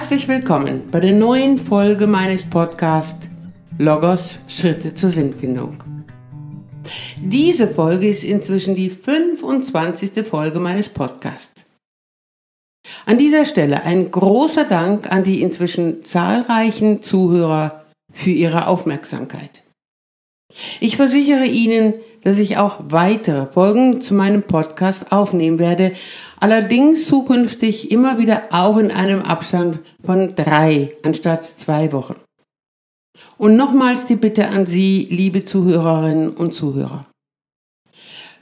Herzlich willkommen bei der neuen Folge meines Podcasts Logos Schritte zur Sinnfindung. Diese Folge ist inzwischen die 25. Folge meines Podcasts. An dieser Stelle ein großer Dank an die inzwischen zahlreichen Zuhörer für ihre Aufmerksamkeit. Ich versichere Ihnen, dass ich auch weitere Folgen zu meinem Podcast aufnehmen werde, allerdings zukünftig immer wieder auch in einem Abstand von drei anstatt zwei Wochen. Und nochmals die Bitte an Sie, liebe Zuhörerinnen und Zuhörer.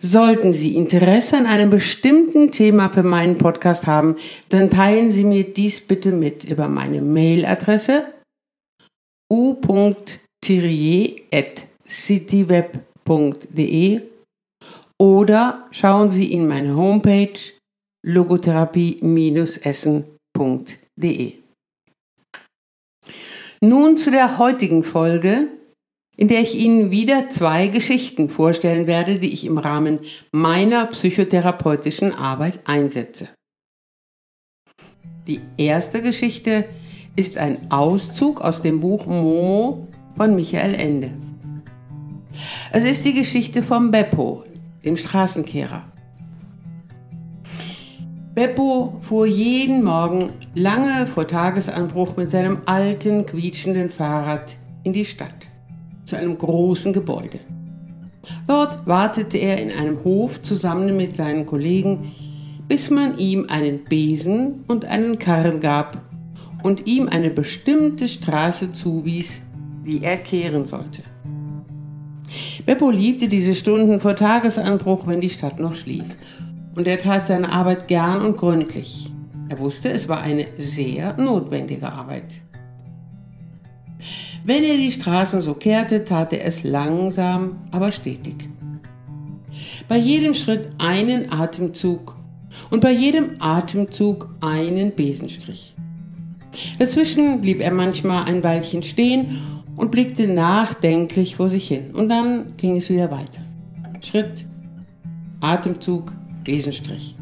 Sollten Sie Interesse an einem bestimmten Thema für meinen Podcast haben, dann teilen Sie mir dies bitte mit über meine Mailadresse u.thierrier.cityweb.de oder schauen Sie in meine Homepage logotherapie-essen.de. Nun zu der heutigen Folge, in der ich Ihnen wieder zwei Geschichten vorstellen werde, die ich im Rahmen meiner psychotherapeutischen Arbeit einsetze. Die erste Geschichte ist ein Auszug aus dem Buch Momo von Michael Ende. Es ist die Geschichte vom Beppo, dem Straßenkehrer. Beppo fuhr jeden Morgen lange vor Tagesanbruch mit seinem alten, quietschenden Fahrrad in die Stadt, zu einem großen Gebäude. Dort wartete er in einem Hof zusammen mit seinen Kollegen, bis man ihm einen Besen und einen Karren gab und ihm eine bestimmte Straße zuwies, die er kehren sollte. Beppo liebte diese Stunden vor Tagesanbruch, wenn die Stadt noch schlief und er tat seine Arbeit gern und gründlich. Er wusste, es war eine sehr notwendige Arbeit. Wenn er die Straßen so kehrte, tat er es langsam, aber stetig. Bei jedem Schritt einen Atemzug und bei jedem Atemzug einen Besenstrich. Dazwischen blieb er manchmal ein Weilchen stehen und blickte nachdenklich vor sich hin. Und dann ging es wieder weiter. Schritt, Atemzug, Besenstrich.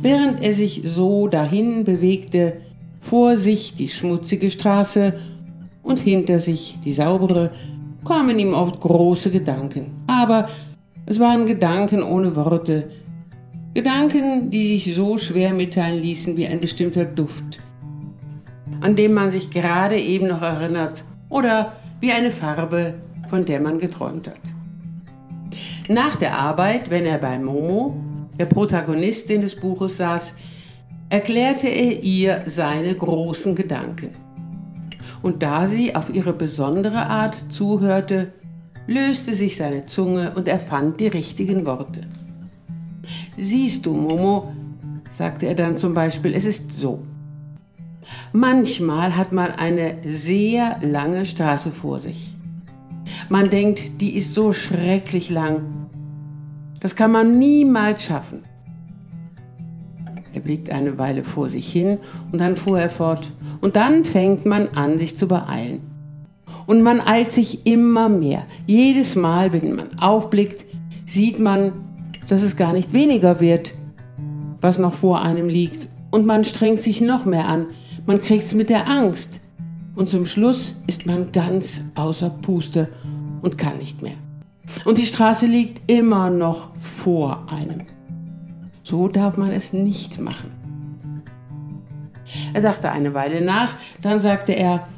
Während er sich so dahin bewegte, vor sich die schmutzige Straße und hinter sich die saubere, kamen ihm oft große Gedanken. Aber es waren Gedanken ohne Worte. Gedanken, die sich so schwer mitteilen ließen wie ein bestimmter Duft, an dem man sich gerade eben noch erinnert oder wie eine Farbe, von der man geträumt hat. Nach der Arbeit, wenn er bei Momo, der Protagonistin des Buches, saß, erklärte er ihr seine großen Gedanken. Und da sie auf ihre besondere Art zuhörte, löste sich seine Zunge und er fand die richtigen Worte. Siehst du, Momo, sagte er dann zum Beispiel, es ist so. Manchmal hat man eine sehr lange Straße vor sich. Man denkt, die ist so schrecklich lang. Das kann man niemals schaffen. Er blickt eine Weile vor sich hin und dann fuhr er fort. Und dann fängt man an, sich zu beeilen. Und man eilt sich immer mehr. Jedes Mal, wenn man aufblickt, sieht man, dass es gar nicht weniger wird, was noch vor einem liegt. Und man strengt sich noch mehr an. Man kriegt es mit der Angst. Und zum Schluss ist man ganz außer Puste und kann nicht mehr. Und die Straße liegt immer noch vor einem. So darf man es nicht machen. Er dachte eine Weile nach, dann sagte er,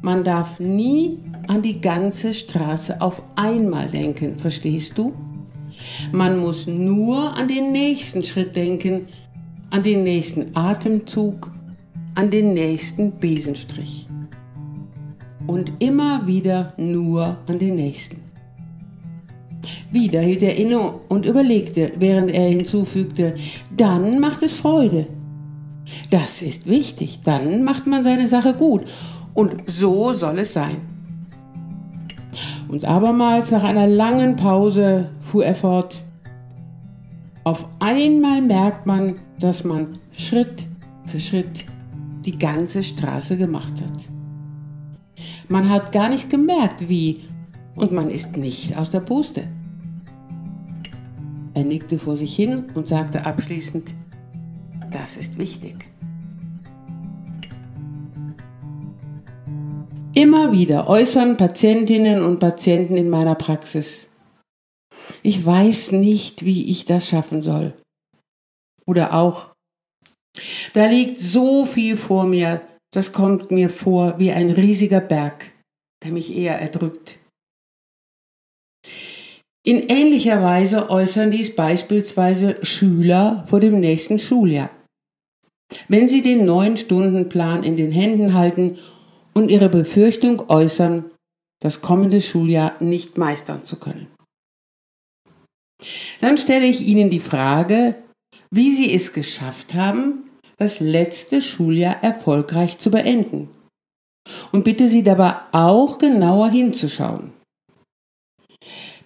man darf nie an die ganze Straße auf einmal denken, verstehst du? Man muss nur an den nächsten Schritt denken, an den nächsten Atemzug, an den nächsten Besenstrich und immer wieder nur an den nächsten. Wieder hielt er inne und überlegte, während er hinzufügte, dann macht es Freude. Das ist wichtig, dann macht man seine Sache gut und so soll es sein. Und abermals nach einer langen Pause fuhr er fort, auf einmal merkt man, dass man Schritt für Schritt die ganze Straße gemacht hat. Man hat gar nicht gemerkt, wie, und man ist nicht aus der Puste. Er nickte vor sich hin und sagte abschließend, das ist wichtig. Immer wieder äußern Patientinnen und Patienten in meiner Praxis, ich weiß nicht, wie ich das schaffen soll. Oder auch, da liegt so viel vor mir, das kommt mir vor wie ein riesiger Berg, der mich eher erdrückt. In ähnlicher Weise äußern dies beispielsweise Schüler vor dem nächsten Schuljahr. Wenn sie den neuen Stundenplan in den Händen halten und ihre Befürchtung äußern, das kommende Schuljahr nicht meistern zu können. Dann stelle ich Ihnen die Frage, wie Sie es geschafft haben, das letzte Schuljahr erfolgreich zu beenden. Und bitte Sie dabei auch genauer hinzuschauen.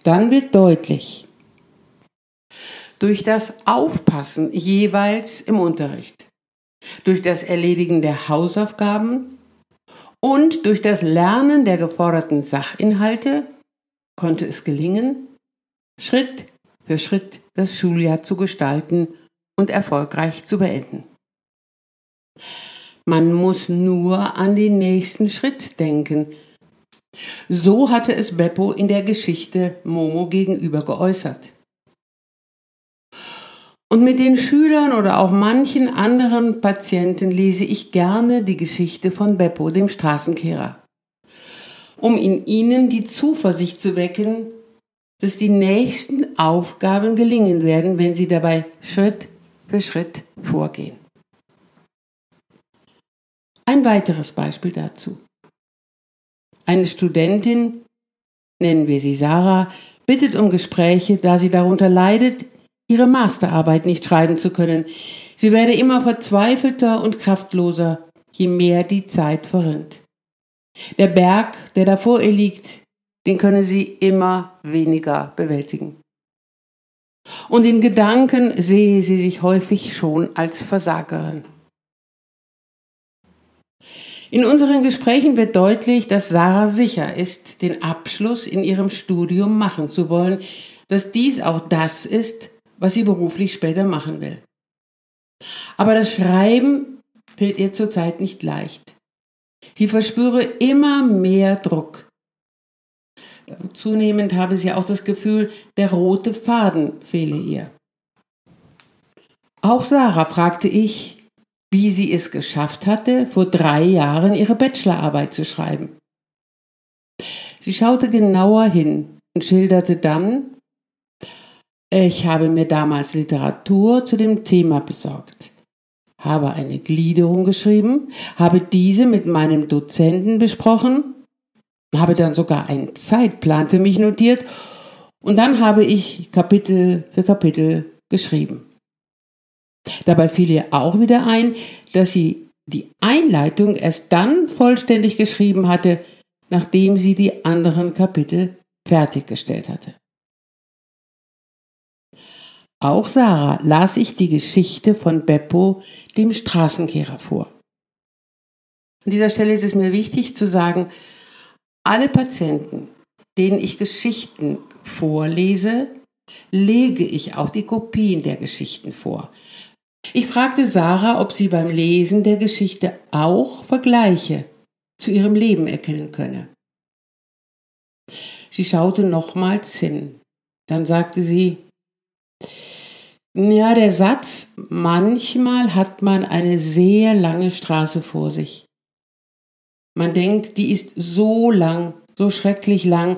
Dann wird deutlich, durch das Aufpassen jeweils im Unterricht, durch das Erledigen der Hausaufgaben und durch das Lernen der geforderten Sachinhalte konnte es gelingen, Schritt für Schritt das Schuljahr zu gestalten und erfolgreich zu beenden. Man muss nur an den nächsten Schritt denken. So hatte es Beppo in der Geschichte Momo gegenüber geäußert. Und mit den Schülern oder auch manchen anderen Patienten lese ich gerne die Geschichte von Beppo, dem Straßenkehrer, um in ihnen die Zuversicht zu wecken, dass die nächsten Aufgaben gelingen werden, wenn sie dabei Schritt für Schritt vorgehen. Ein weiteres Beispiel dazu. Eine Studentin, nennen wir sie Sarah, bittet um Gespräche, da sie darunter leidet, ihre Masterarbeit nicht schreiben zu können. Sie werde immer verzweifelter und kraftloser, je mehr die Zeit verrinnt. Der Berg, der davor ihr liegt, den könne sie immer weniger bewältigen. Und in Gedanken sehe sie sich häufig schon als Versagerin. In unseren Gesprächen wird deutlich, dass Sarah sicher ist, den Abschluss in ihrem Studium machen zu wollen, dass dies auch das ist, was sie beruflich später machen will. Aber das Schreiben fällt ihr zurzeit nicht leicht. Sie verspüre immer mehr Druck. Zunehmend habe sie auch das Gefühl, der rote Faden fehle ihr. Auch Sarah fragte ich, wie sie es geschafft hatte, vor drei Jahren ihre Bachelorarbeit zu schreiben. Sie schaute genauer hin und schilderte dann, ich habe mir damals Literatur zu dem Thema besorgt, habe eine Gliederung geschrieben, habe diese mit meinem Dozenten besprochen, habe dann sogar einen Zeitplan für mich notiert und dann habe ich Kapitel für Kapitel geschrieben. Dabei fiel ihr auch wieder ein, dass sie die Einleitung erst dann vollständig geschrieben hatte, nachdem sie die anderen Kapitel fertiggestellt hatte. Auch Sarah las ich die Geschichte von Beppo, dem Straßenkehrer, vor. An dieser Stelle ist es mir wichtig zu sagen, alle Patienten, denen ich Geschichten vorlese, lege ich auch die Kopien der Geschichten vor. Ich fragte Sarah, ob sie beim Lesen der Geschichte auch Vergleiche zu ihrem Leben erkennen könne. Sie schaute nochmals hin. Dann sagte sie, ja, der Satz, manchmal hat man eine sehr lange Straße vor sich. Man denkt, die ist so lang, so schrecklich lang,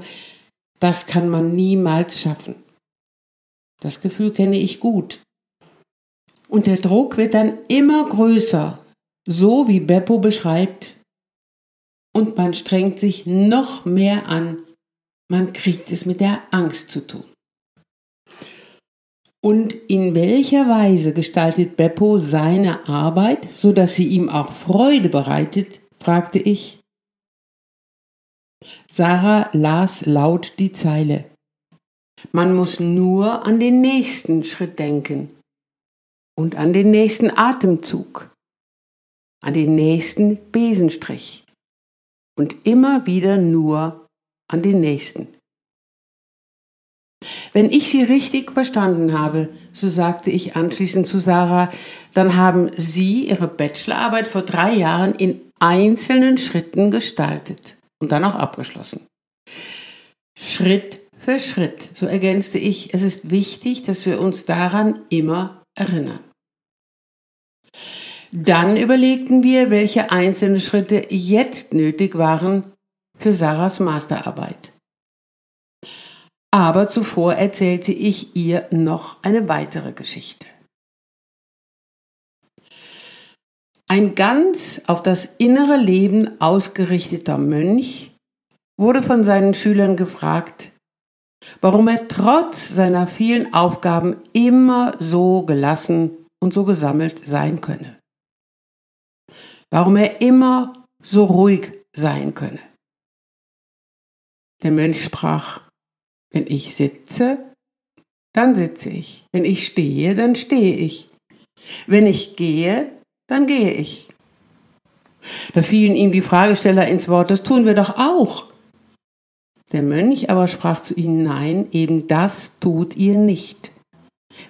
das kann man niemals schaffen. Das Gefühl kenne ich gut. Und der Druck wird dann immer größer, so wie Beppo beschreibt. Und man strengt sich noch mehr an. Man kriegt es mit der Angst zu tun. Und in welcher Weise gestaltet Beppo seine Arbeit, sodass sie ihm auch Freude bereitet, fragte ich. Sarah las laut die Zeile. Man muss nur an den nächsten Schritt denken und an den nächsten Atemzug, an den nächsten Besenstrich und immer wieder nur an den nächsten. Wenn ich Sie richtig verstanden habe, so sagte ich anschließend zu Sarah, dann haben Sie Ihre Bachelorarbeit vor drei Jahren in einzelnen Schritten gestaltet. und dann auch abgeschlossen. Schritt für Schritt, so ergänzte ich, es ist wichtig, dass wir uns daran immer erinnern. Dann überlegten wir, welche einzelnen Schritte jetzt nötig waren für Sarahs Masterarbeit. Aber zuvor erzählte ich ihr noch eine weitere Geschichte. Ein ganz auf das innere Leben ausgerichteter Mönch wurde von seinen Schülern gefragt, warum er trotz seiner vielen Aufgaben immer so gelassen und so gesammelt sein könne. Warum er immer so ruhig sein könne. Der Mönch sprach, wenn ich sitze, dann sitze ich. Wenn ich stehe, dann stehe ich. Wenn ich gehe, dann gehe ich. Da fielen ihm die Fragesteller ins Wort, das tun wir doch auch. Der Mönch aber sprach zu ihnen, nein, eben das tut ihr nicht.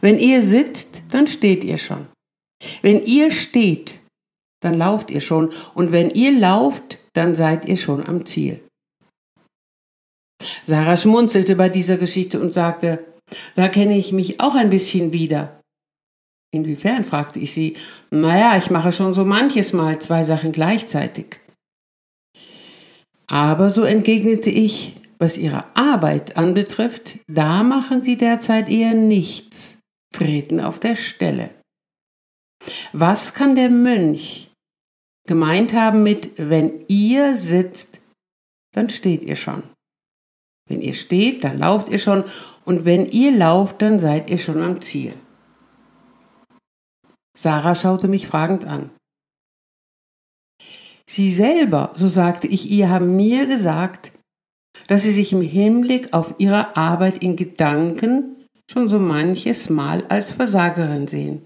Wenn ihr sitzt, dann steht ihr schon. Wenn ihr steht, dann lauft ihr schon. Und wenn ihr lauft, dann seid ihr schon am Ziel. Sarah schmunzelte bei dieser Geschichte und sagte, da kenne ich mich auch ein bisschen wieder. Inwiefern? fragte ich sie. Naja, ich mache schon so manches Mal zwei Sachen gleichzeitig. Aber so entgegnete ich, was ihre Arbeit anbetrifft, da machen sie derzeit eher nichts, treten auf der Stelle. Was kann der Mönch gemeint haben mit, wenn ihr sitzt, dann steht ihr schon. Wenn ihr steht, dann lauft ihr schon und wenn ihr lauft, dann seid ihr schon am Ziel. Sarah schaute mich fragend an. Sie selber, so sagte ich ihr, haben mir gesagt, dass sie sich im Hinblick auf ihre Arbeit in Gedanken schon so manches Mal als Versagerin sehen.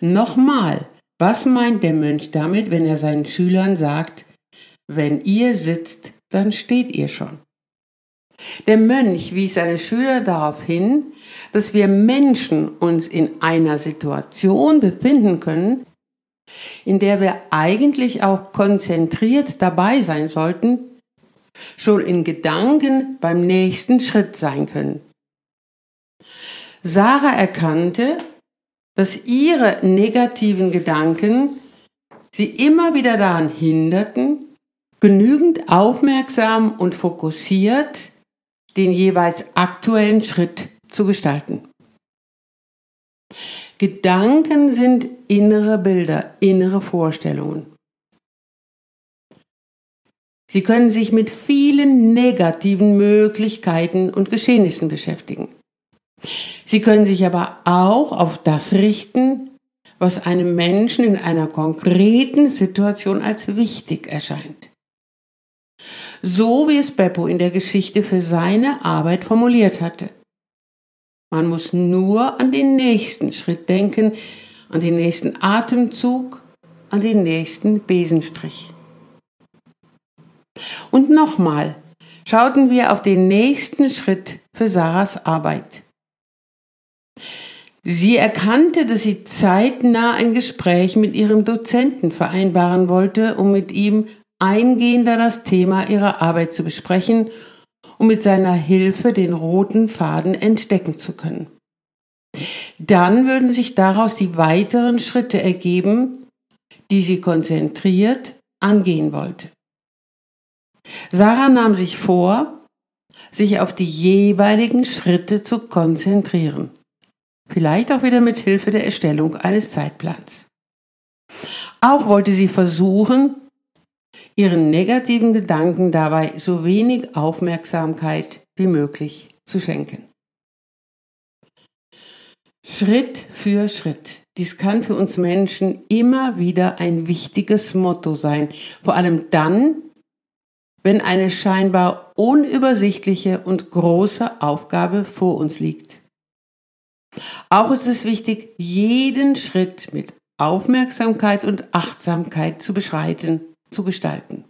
Nochmal, was meint der Mönch damit, wenn er seinen Schülern sagt, wenn ihr sitzt, dann steht ihr schon. Der Mönch wies seine Schüler darauf hin, dass wir Menschen uns in einer Situation befinden können, in der wir eigentlich auch konzentriert dabei sein sollten, schon in Gedanken beim nächsten Schritt sein können. Sarah erkannte, dass ihre negativen Gedanken sie immer wieder daran hinderten, genügend aufmerksam und fokussiert den jeweils aktuellen Schritt zu gestalten. Gedanken sind innere Bilder, innere Vorstellungen. Sie können sich mit vielen negativen Möglichkeiten und Geschehnissen beschäftigen. Sie können sich aber auch auf das richten, was einem Menschen in einer konkreten Situation als wichtig erscheint so wie es Beppo in der Geschichte für seine Arbeit formuliert hatte. Man muss nur an den nächsten Schritt denken, an den nächsten Atemzug, an den nächsten Besenstrich. Und nochmal schauten wir auf den nächsten Schritt für Sarahs Arbeit. Sie erkannte, dass sie zeitnah ein Gespräch mit ihrem Dozenten vereinbaren wollte, um mit ihm eingehender das Thema ihrer Arbeit zu besprechen, um mit seiner Hilfe den roten Faden entdecken zu können. Dann würden sich daraus die weiteren Schritte ergeben, die sie konzentriert angehen wollte. Sarah nahm sich vor, sich auf die jeweiligen Schritte zu konzentrieren. Vielleicht auch wieder mit Hilfe der Erstellung eines Zeitplans. Auch wollte sie versuchen, ihren negativen Gedanken dabei so wenig Aufmerksamkeit wie möglich zu schenken. Schritt für Schritt. Dies kann für uns Menschen immer wieder ein wichtiges Motto sein, vor allem dann, wenn eine scheinbar unübersichtliche und große Aufgabe vor uns liegt. Auch ist es wichtig, jeden Schritt mit Aufmerksamkeit und Achtsamkeit zu beschreiten zu gestalten.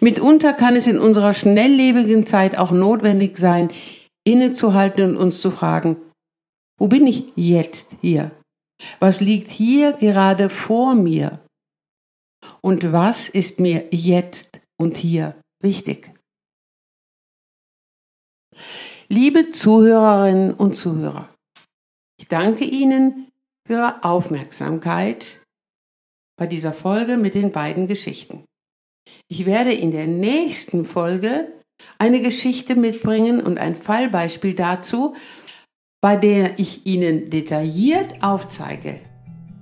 Mitunter kann es in unserer schnelllebigen Zeit auch notwendig sein, innezuhalten und uns zu fragen, wo bin ich jetzt hier? Was liegt hier gerade vor mir? und was ist mir jetzt und hier wichtig. Liebe Zuhörerinnen und Zuhörer, ich danke Ihnen für Ihre Aufmerksamkeit bei dieser Folge mit den beiden Geschichten. Ich werde in der nächsten Folge eine Geschichte mitbringen und ein Fallbeispiel dazu, bei der ich Ihnen detailliert aufzeige,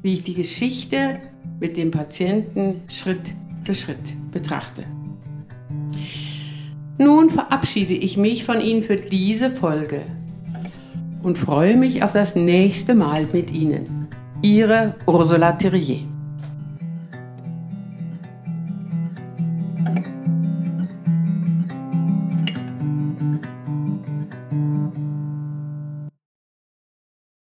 wie ich die Geschichte mit dem Patienten Schritt für Schritt betrachte. Nun verabschiede ich mich von Ihnen für diese Folge und freue mich auf das nächste Mal mit Ihnen. Ihre Ursula Thierrier.